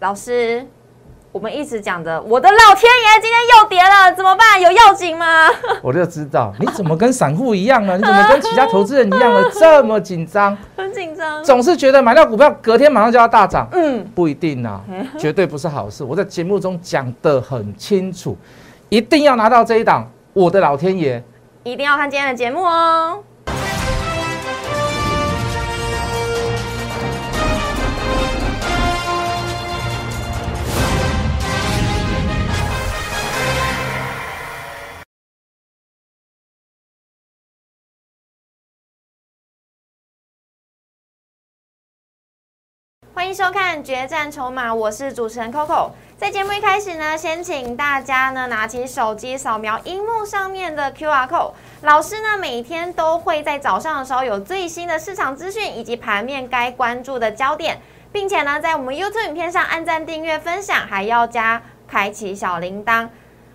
老师，我们一直讲的，我的老天爷，今天又跌了，怎么办？有要紧吗？我就知道，你怎么跟散户一样呢？你怎么跟其他投资人一样呢？这么紧张，很紧张，总是觉得买到股票隔天马上就要大涨。嗯，不一定啊，绝对不是好事。我在节目中讲的很清楚，一定要拿到这一档。我的老天爷，一定要看今天的节目哦。欢迎收看《决战筹码》，我是主持人 Coco。在节目一开始呢，先请大家呢拿起手机扫描荧幕上面的 QR code。老师呢每天都会在早上的时候有最新的市场资讯以及盘面该关注的焦点，并且呢在我们 YouTube 影片上按赞、订阅、分享，还要加开启小铃铛。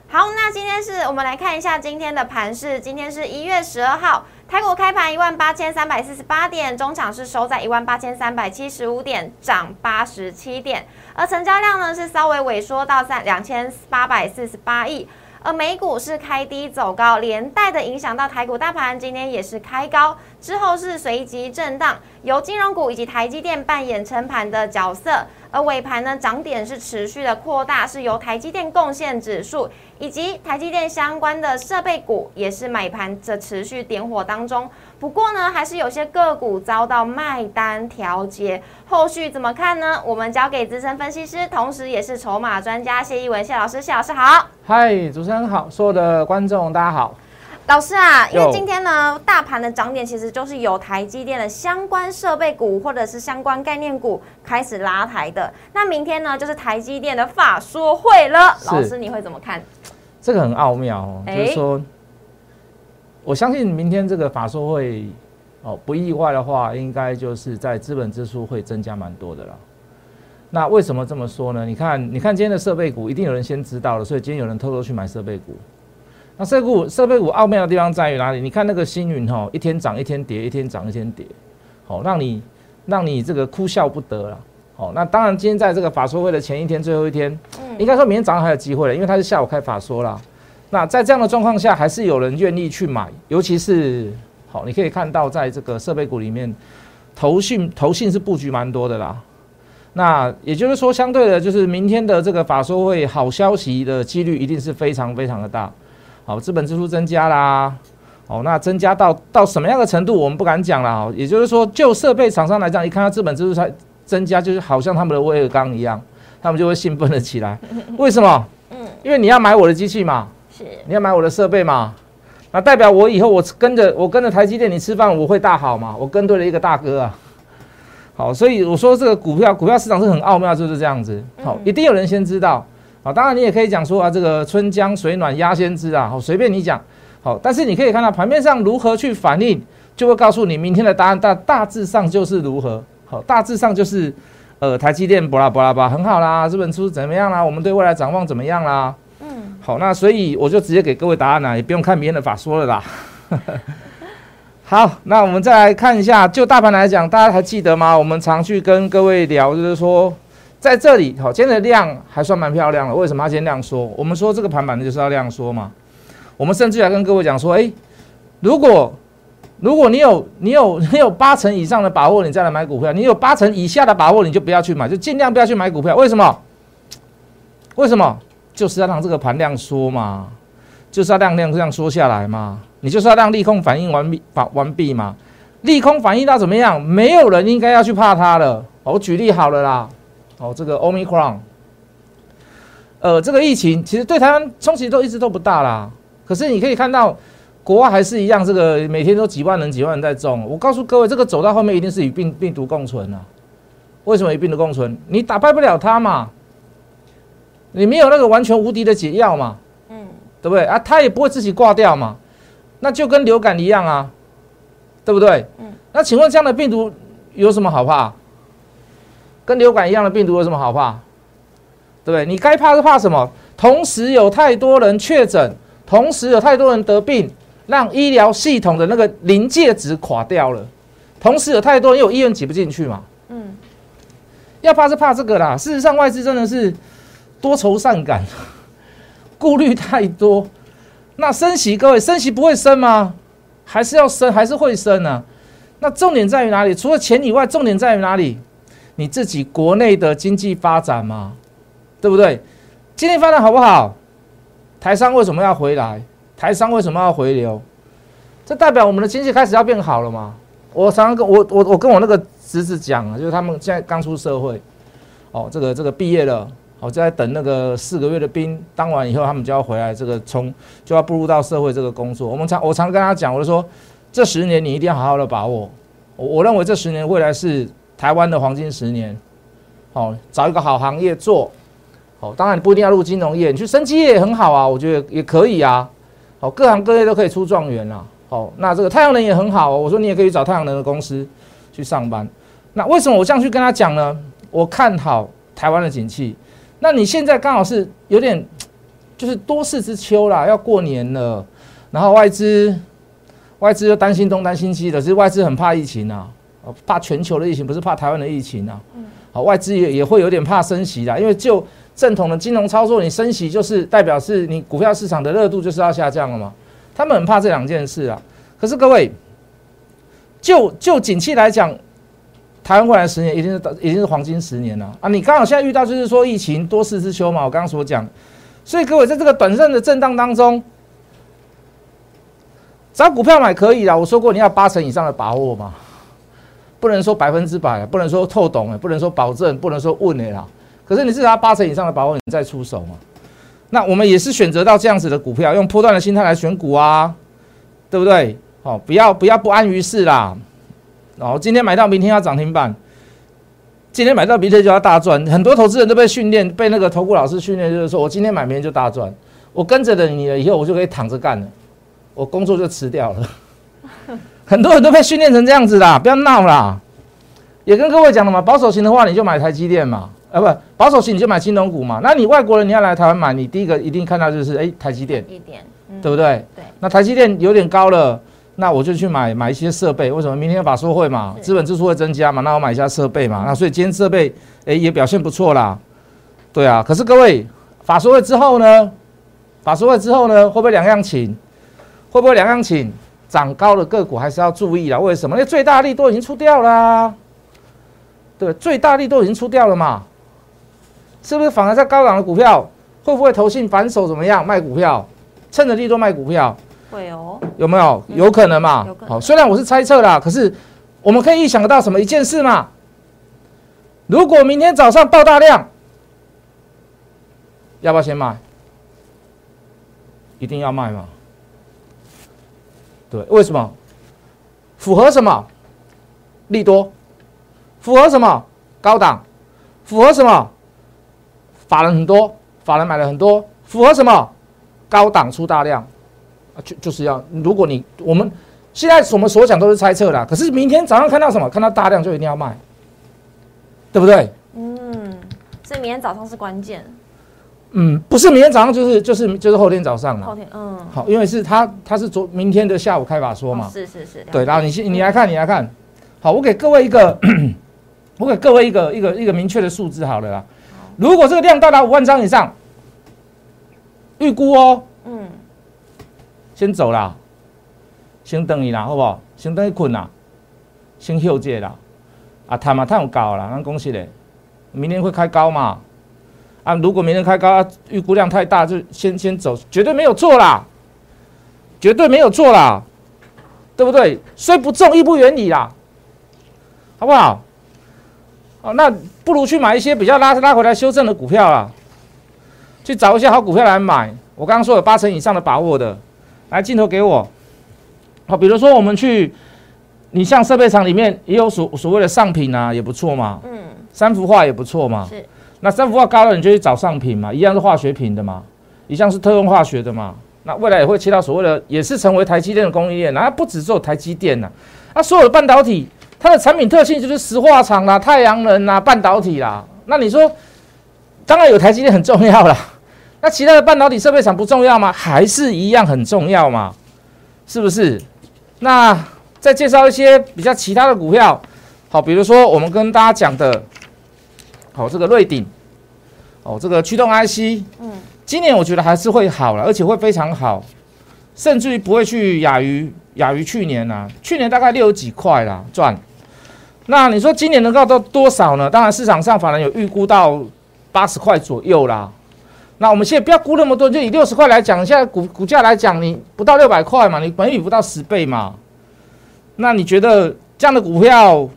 好，那今天是我们来看一下今天的盘市。今天是一月十二号。台股开盘一万八千三百四十八点，中场是收在一万八千三百七十五点，涨八十七点，而成交量呢是稍微萎缩到三两千八百四十八亿。而美股是开低走高，连带的影响到台股大盘，今天也是开高之后是随即震荡，由金融股以及台积电扮演撑盘的角色。而尾盘呢，涨点是持续的扩大，是由台积电贡献指数以及台积电相关的设备股也是买盘的持续点火当中。不过呢，还是有些个股遭到卖单调节，后续怎么看呢？我们交给资深分析师，同时也是筹码专家谢一文谢老师，谢老师好。嗨，主持人好，所有的观众大家好。老师啊，因为今天呢，大盘的涨点其实就是有台积电的相关设备股或者是相关概念股开始拉抬的。那明天呢，就是台积电的法说会了。老师，你会怎么看？这个很奥妙哦，就是说，我相信明天这个法说会哦，不意外的话，应该就是在资本支出会增加蛮多的了。那为什么这么说呢？你看，你看今天的设备股，一定有人先知道了，所以今天有人偷偷去买设备股。那设备股设备股奥妙的地方在于哪里？你看那个星云哈，一天涨一天跌，一天涨一天跌，好让你让你这个哭笑不得了。好，那当然今天在这个法说会的前一天最后一天，应该说明天早上还有机会了，因为它是下午开法说啦。那在这样的状况下，还是有人愿意去买，尤其是好，你可以看到在这个设备股里面，投信投信是布局蛮多的啦。那也就是说，相对的，就是明天的这个法说会好消息的几率一定是非常非常的大。好，资本支出增加啦，哦，那增加到到什么样的程度，我们不敢讲了哦。也就是说，就设备厂商来讲，一看到资本支出才增加，就是好像他们的威尔刚一样，他们就会兴奋了起来。为什么？嗯，因为你要买我的机器嘛，是，你要买我的设备嘛，那代表我以后我跟着我跟着台积电你吃饭，我会大好嘛？我跟对了一个大哥啊。好，所以我说这个股票股票市场是很奥妙，就是这样子。好，一定有人先知道。好，当然你也可以讲说啊，这个春江水暖鸭先知啊，好，随便你讲。好，但是你可以看到盘面上如何去反应，就会告诉你明天的答案大大致上就是如何。好，大致上就是，呃，台积电，巴拉巴拉巴，很好啦，这本出怎么样啦？我们对未来展望怎么样啦？嗯，好，那所以我就直接给各位答案啦，也不用看明天的法说了啦。好，那我们再来看一下，就大盘来讲，大家还记得吗？我们常去跟各位聊，就是说。在这里，好，今天的量还算蛮漂亮的。为什么要今天量缩？我们说这个盘板就是要量缩嘛。我们甚至还跟各位讲说，哎，如果如果你有你有 你有八成以上的把握，你再来买股票；你有八成以下的把握，你就不要去买，就尽量不要去买股票。为什么？为什么？就是要让这个盘量缩嘛，就是要量量这样缩下来嘛。你就是要让利空反应完毕完完毕嘛。利空反应到怎么样？没有人应该要去怕它了。我举例好了啦。哦，这个 Omicron，呃，这个疫情其实对台湾冲击都一直都不大啦。可是你可以看到，国外还是一样，这个每天都几万人、几万人在中。我告诉各位，这个走到后面一定是与病病毒共存啊。为什么与病毒共存？你打败不了它嘛，你没有那个完全无敌的解药嘛，嗯，对不对啊？它也不会自己挂掉嘛，那就跟流感一样啊，对不对？嗯，那请问这样的病毒有什么好怕？跟流感一样的病毒有什么好怕？对不对？你该怕是怕什么？同时有太多人确诊，同时有太多人得病，让医疗系统的那个临界值垮掉了。同时有太多人有医院挤不进去嘛？嗯。要怕是怕这个啦。事实上，外资真的是多愁善感，顾虑太多。那升息，各位升息不会升吗？还是要升，还是会升呢？那重点在于哪里？除了钱以外，重点在于哪里？你自己国内的经济发展嘛，对不对？经济发展好不好？台商为什么要回来？台商为什么要回流？这代表我们的经济开始要变好了嘛？我常常跟我我我跟我那个侄子讲啊，就是他们现在刚出社会，哦，这个这个毕业了，哦，就在等那个四个月的兵当完以后，他们就要回来，这个从就要步入到社会这个工作。我们常我常跟他讲，我就说这十年你一定要好好的把握。我我认为这十年未来是台湾的黄金十年。哦，找一个好行业做。哦，当然你不一定要入金融业，你去升级业也很好啊，我觉得也可以啊。好，各行各业都可以出状元啦。好，那这个太阳能也很好，我说你也可以找太阳能的公司去上班。那为什么我这样去跟他讲呢？我看好台湾的景气。那你现在刚好是有点就是多事之秋啦，要过年了，然后外资外资又担心东担心西的，其实外资很怕疫情啊，怕全球的疫情，不是怕台湾的疫情啊。好，外资也也会有点怕升息啦，因为就正统的金融操作，你升息就是代表是你股票市场的热度就是要下降了嘛？他们很怕这两件事啊。可是各位，就就景气来讲，台湾未来十年一定是一定是黄金十年了啊！你刚好现在遇到就是说疫情多事之秋嘛，我刚刚所讲，所以各位在这个短暂的震荡当中，找股票买可以啦。我说过你要八成以上的把握嘛，不能说百分之百，不能说透懂，不能说保证，不能说问的啦。可是你至少八成以上的把握，你再出手嘛。那我们也是选择到这样子的股票，用波段的心态来选股啊，对不对？好，不要不要不安于事啦。哦，今天买到，明天要涨停板；今天买到，明天就要大赚。很多投资人都被训练，被那个投顾老师训练，就是说我今天买，明天就大赚。我跟着的你了以后，我就可以躺着干了，我工作就辞掉了。很多人都被训练成这样子啦，不要闹啦。也跟各位讲了嘛，保守型的话，你就买台积电嘛。啊，不保守型你就买金融股嘛。那你外国人你要来台湾买，你第一个一定看到就是哎台积电，对不对？对。那台积电有点高了，那我就去买买一些设备。为什么？明天法说会嘛，资本支出会增加嘛，那我买一下设备嘛。那所以今天设备哎也表现不错啦。对啊。可是各位法说会之后呢？法说会之后呢？会不会两样请？会不会两样请？涨高的个股还是要注意啦。为什么？因为最大力都已经出掉啦。对，最大力都已经出掉了嘛。是不是反而在高档的股票，会不会投信反手怎么样卖股票，趁着利多卖股票？会哦，有没有？有可能嘛？好，虽然我是猜测啦，可是我们可以预想得到什么一件事嘛？如果明天早上爆大量，要不要先卖？一定要卖吗？对，为什么？符合什么？利多？符合什么？高档？符合什么？法人很多，法人买了很多，符合什么？高档出大量啊，就就是要。如果你我们现在我们所讲都是猜测啦，可是明天早上看到什么？看到大量就一定要卖，对不对？嗯，所以明天早上是关键。嗯，不是明天早上，就是就是就是后天早上了。后天，嗯，好，因为是他他是昨明天的下午开法说嘛。是是是。对，然后你先你来看，你来看。好，我给各位一个，我给各位一个一个一个明确的数字，好了啦。如果这个量到达五万张以上，预估哦，嗯，先走啦，先等你啦，好不好？先等你困啦，先休息啦。啊，探嘛探有高啦，咱恭喜嘞，明天会开高嘛？啊，如果明天开高，预估量太大，就先先走，绝对没有错啦，绝对没有错啦，对不对？虽不中，亦不远矣啦，好不好？哦，那不如去买一些比较拉拉回来修正的股票啦，去找一些好股票来买。我刚刚说有八成以上的把握的，来镜头给我。好，比如说我们去，你像设备厂里面也有所所谓的上品啊，也不错嘛。嗯。三幅画也不错嘛。是。那三幅画高了，你就去找上品嘛，一样是化学品的嘛，一样是特用化学的嘛。那未来也会切到所谓的，也是成为台积电的供应链。那不止只有台积电呐，啊，所有的半导体。它的产品特性就是石化厂啦、太阳能啦、半导体啦。那你说，当然有台积电很重要啦。那其他的半导体设备厂不重要吗？还是一样很重要嘛？是不是？那再介绍一些比较其他的股票，好，比如说我们跟大家讲的好，这个瑞鼎，哦，这个驱动 IC，嗯，今年我觉得还是会好了，而且会非常好，甚至于不会去亚于亚于去年呐，去年大概六十几块啦赚。那你说今年能够到多少呢？当然市场上反而有预估到八十块左右啦。那我们现在不要估那么多，就以六十块来讲，现在股股价来讲，你不到六百块嘛，你本比不到十倍嘛。那你觉得这样的股票，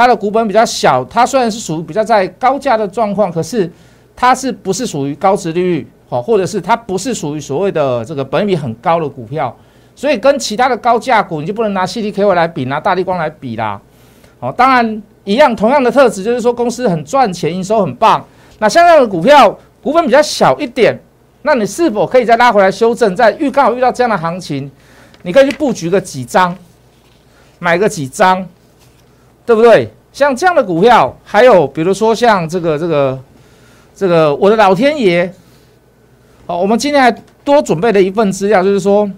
它的股本比较小，它虽然是属于比较在高价的状况，可是它是不是属于高值利率？好，或者是它不是属于所谓的这个本比很高的股票？所以跟其他的高价股，你就不能拿 CDK 来比，拿大力光来比啦。好，当然一样，同样的特质就是说公司很赚钱，营收很棒。那像这样的股票，股本比较小一点，那你是否可以再拉回来修正？在遇刚好遇到这样的行情，你可以去布局个几张，买个几张，对不对？像这样的股票，还有比如说像这个这个这个我的老天爷，好，我们今天还多准备了一份资料，就是说，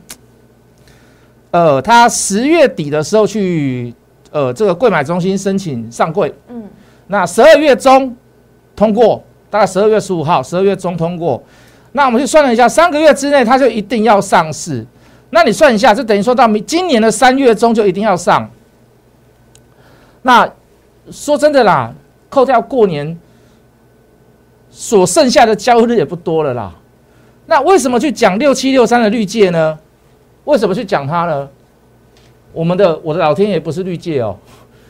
呃，他十月底的时候去。呃，这个柜买中心申请上柜，嗯，那十二月中通过，大概十二月十五号，十二月中通过，那我们去算了一下，三个月之内它就一定要上市。那你算一下，就等于说到明今年的三月中就一定要上。那说真的啦，扣掉过年所剩下的交易日也不多了啦。那为什么去讲六七六三的绿界呢？为什么去讲它呢？我们的我的老天爷不是绿界哦，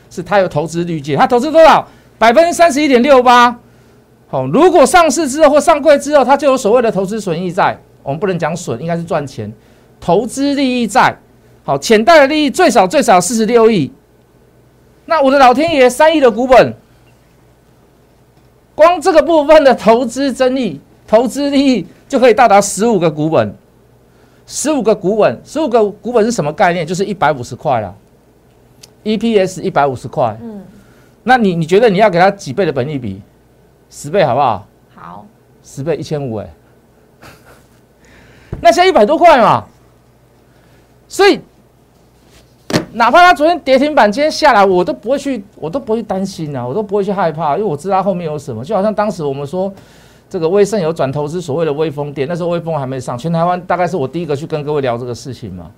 是他有投资绿界，他投资多少？百分之三十一点六八。好，如果上市之后或上柜之后，他就有所谓的投资损益在。我们不能讲损，应该是赚钱，投资利益在。好，潜在的利益最少最少四十六亿。那我的老天爷三亿的股本，光这个部分的投资争议、投资利益就可以到达十五个股本。十五个股本，十五个股本是什么概念？就是一百五十块了，EPS 一百五十块。嗯，那你你觉得你要给他几倍的本利比？十倍好不好？好，十倍一千五哎，那现在一百多块嘛，所以哪怕他昨天跌停板，今天下来，我都不会去，我都不会担心啊，我都不会去害怕，因为我知道后面有什么。就好像当时我们说。这个威盛有转投资所谓的威风店，那时候威风还没上，全台湾大概是我第一个去跟各位聊这个事情嘛。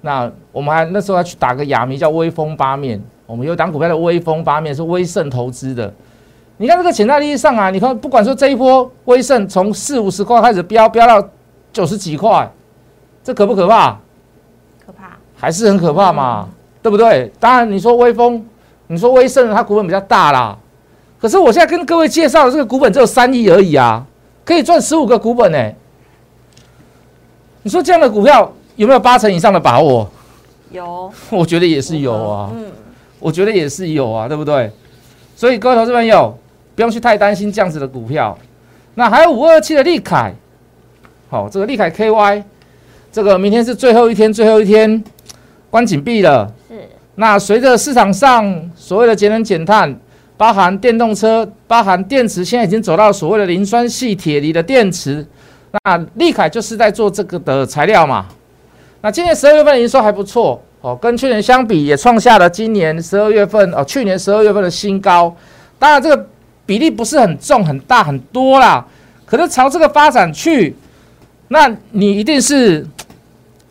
那我们还那时候还去打个哑谜叫威风八面，我们有档股票的威风八面是威盛投资的。你看这个潜在利益上啊，你看不管说这一波威盛从四五十块开始飙飙到九十几块，这可不可怕？还是很可怕嘛，对不对？当然你说威风，你说威盛它股本比较大啦。可是我现在跟各位介绍的这个股本只有三亿而已啊，可以赚十五个股本呢。你说这样的股票有没有八成以上的把握？有，我觉得也是有啊。嗯，我觉得也是有啊，对不对？所以各位投资朋友不用去太担心这样子的股票。那还有五二七的利凯，好，这个利凯 KY，这个明天是最后一天，最后一天关紧闭了。是。那随着市场上所谓的节能减碳。包含电动车，包含电池，现在已经走到所谓的磷酸系铁锂的电池。那利凯就是在做这个的材料嘛。那今年十二月份营收还不错哦，跟去年相比也创下了今年十二月份哦，去年十二月份的新高。当然这个比例不是很重、很大、很多啦，可是朝这个发展去，那你一定是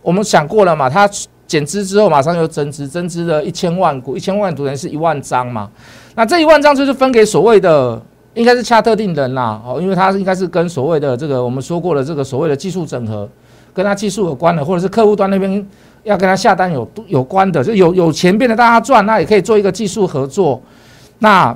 我们想过了嘛？它减资之后马上又增资，增资了一千万股，一千万股等于是一万张嘛。那这一万张就是分给所谓的，应该是恰特定人啦，哦，因为它应该是跟所谓的这个我们说过的这个所谓的技术整合，跟他技术有关的，或者是客户端那边要跟他下单有有关的，就有有钱变得大家赚，那也可以做一个技术合作。那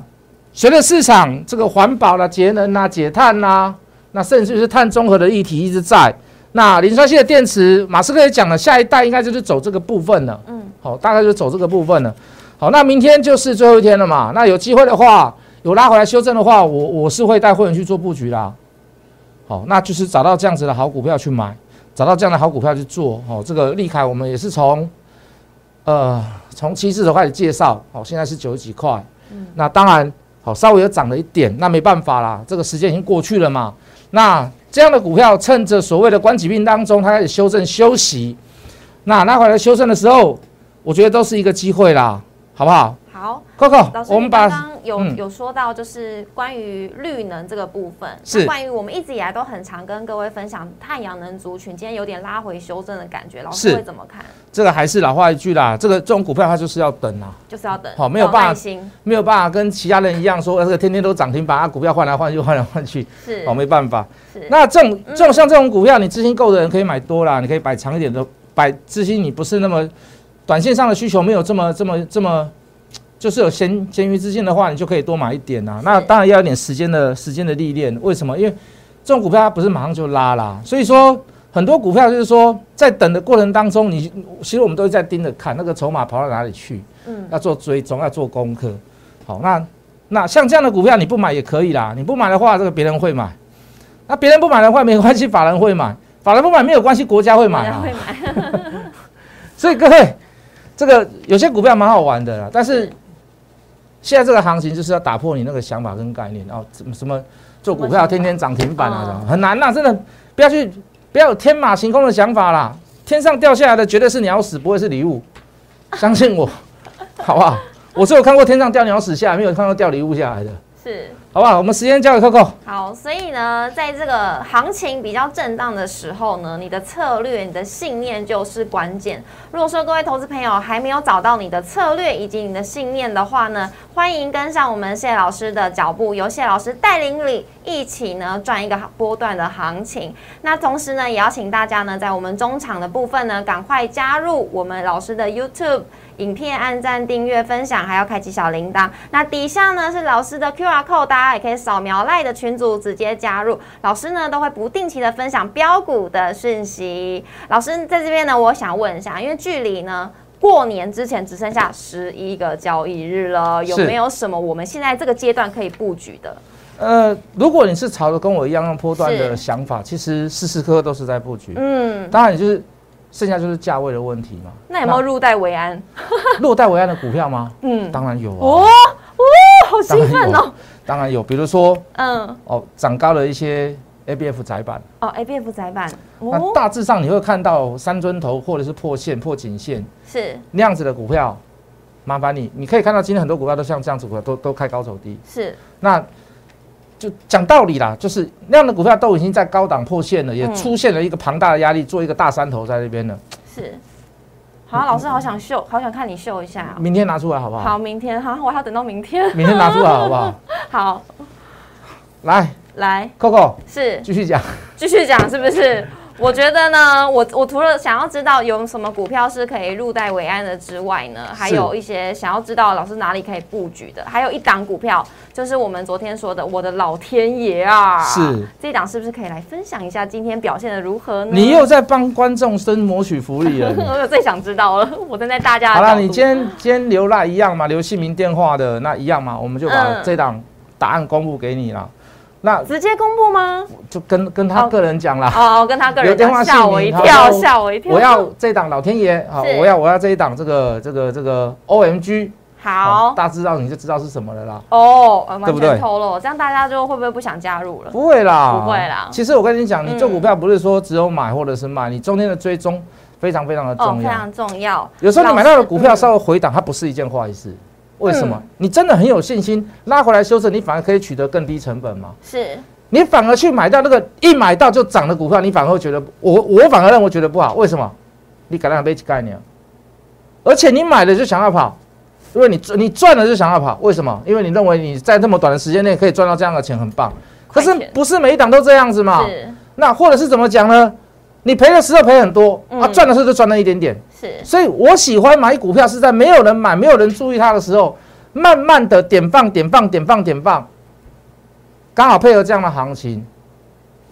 随着市场这个环保啦、节能啦、减碳啦，那甚至是碳中和的议题一直在。那磷酸系的电池，马斯克也讲了，下一代应该就是走这个部分了。嗯，好，大概就走这个部分了。好，那明天就是最后一天了嘛？那有机会的话，有拉回来修正的话，我我是会带会员去做布局啦。好，那就是找到这样子的好股票去买，找到这样的好股票去做。好，这个利凯我们也是从呃从七字头开始介绍，好，现在是九十几块。嗯，那当然好，稍微有涨了一点，那没办法啦，这个时间已经过去了嘛。那这样的股票趁着所谓的关疾病当中，它开始修正休息，那拉回来修正的时候，我觉得都是一个机会啦。好不好？好，Coco，老师，我们刚刚有有说到，就是关于绿能这个部分，是。关于我们一直以来都很常跟各位分享太阳能族群，今天有点拉回修正的感觉，老师会怎么看？这个还是老话一句啦，这个这种股票它就是要等啊，就是要等，好，没有办法，没有办法跟其他人一样说，这个天天都涨停板，啊股票换来换去，换来换去，是，哦，没办法。是，那这种这种像这种股票，你资金够的人可以买多啦，你可以摆长一点的，摆资金你不是那么短线上的需求没有这么这么这么。就是有闲闲余资金的话，你就可以多买一点呐。那当然要一点时间的时间的历练。为什么？因为这种股票它不是马上就拉啦，所以说很多股票就是说在等的过程当中，你其实我们都是在盯着看那个筹码跑到哪里去。嗯，要做追踪，要做功课。好，那那像这样的股票你不买也可以啦。你不买的话，这个别人会买。那别人不买的话没关系，法人会买。法人不买没有关系，国家会买啊。会买。所以各位，这个有些股票蛮好玩的啦，但是。现在这个行情就是要打破你那个想法跟概念哦，什么什么做股票天天涨停板啊，很难呐，真的。不要去不要有天马行空的想法啦，天上掉下来的绝对是鸟屎，不会是礼物，相信我，好不好？我只有看过天上掉鸟屎下来，没有看到掉礼物下来的。是，好不好？我们时间交给 Coco。好，所以呢，在这个行情比较震荡的时候呢，你的策略、你的信念就是关键。如果说各位投资朋友还没有找到你的策略以及你的信念的话呢，欢迎跟上我们谢老师的脚步，由谢老师带领你一起呢赚一个波段的行情。那同时呢，也要请大家呢，在我们中场的部分呢，赶快加入我们老师的 YouTube。影片按赞、订阅、分享，还要开启小铃铛。那底下呢是老师的 QR code，大家也可以扫描赖的群组直接加入。老师呢都会不定期的分享标股的讯息。老师在这边呢，我想问一下，因为距离呢过年之前只剩下十一个交易日了，有没有什么我们现在这个阶段可以布局的？呃，如果你是朝着跟我一样用波段的想法，其实时时刻刻都是在布局。嗯，当然就是。剩下就是价位的问题嘛？那有没有入袋为安？入 袋为安的股票吗？嗯，当然有啊。哦哦，好兴奋哦！当然有，比如说，嗯，哦，涨高了一些 A B F 窄板。哦，A B F 窄板。那大致上你会看到三尊头或者是破线、破颈线，是那样子的股票。麻烦你，你可以看到今天很多股票都像这样子股票，都都开高走低。是那。就讲道理啦，就是那样的股票都已经在高档破线了，也出现了一个庞大的压力，做一个大山头在那边了。是，好，老师好想秀，好想看你秀一下。明天拿出来好不好？好，明天好，我还要等到明天。明天拿出来好不好？好，来来，Coco 是继续讲，继续讲是不是？我觉得呢，我我除了想要知道有什么股票是可以入袋为安的之外呢，还有一些想要知道老师哪里可以布局的，还有一档股票，就是我们昨天说的我的老天爷啊，是。这一档是不是可以来分享一下今天表现的如何呢？你又在帮观众生谋取福利了，我最想知道了，我站在大家好了，你今天今天留那一样嘛，留姓名电话的那一样嘛，我们就把这档答案公布给你了。那直接公布吗？就跟跟他个人讲啦哦，跟他个人讲，吓我一跳，吓我一跳。我要这档老天爷，好，我要我要这一档这个这个这个 O M G，好，大致道你就知道是什么了啦。哦，对不对？透露，这样大家就会不会不想加入了？不会啦，不会啦。其实我跟你讲，你做股票不是说只有买或者是卖，你中间的追踪非常非常的重要，非常重要。有时候你买到的股票稍微回档，它不是一件坏事。为什么？你真的很有信心拉回来修正，你反而可以取得更低成本吗？是。你反而去买到那个一买到就涨的股票，你反而会觉得我我反而认为觉得不好。为什么？你改良背起概念，而且你买了就想要跑，因为你你赚了就想要跑。为什么？因为你认为你在这么短的时间内可以赚到这样的钱，很棒。可是不是每一档都这样子嘛？那或者是怎么讲呢？你赔的时候赔很多，啊，赚的时候就赚了一点点。是。所以我喜欢买股票是在没有人买、没有人注意它的时候，慢慢的点放、点放、点放、点放。刚好配合这样的行情，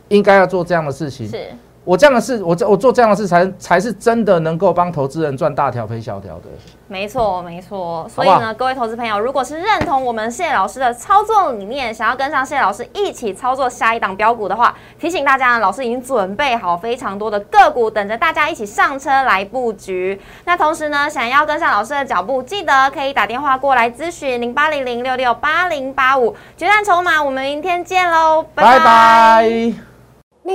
应该要做这样的事情。是。我这样的事，我我做这样的事才才是真的能够帮投资人赚大条赔小条的。没错，没错。所以呢，各位投资朋友，如果是认同我们谢老师的操作理念，想要跟上谢老师一起操作下一档标股的话，提醒大家，老师已经准备好非常多的个股，等着大家一起上车来布局。那同时呢，想要跟上老师的脚步，记得可以打电话过来咨询零八零零六六八零八五决战筹码。我们明天见喽，拜拜。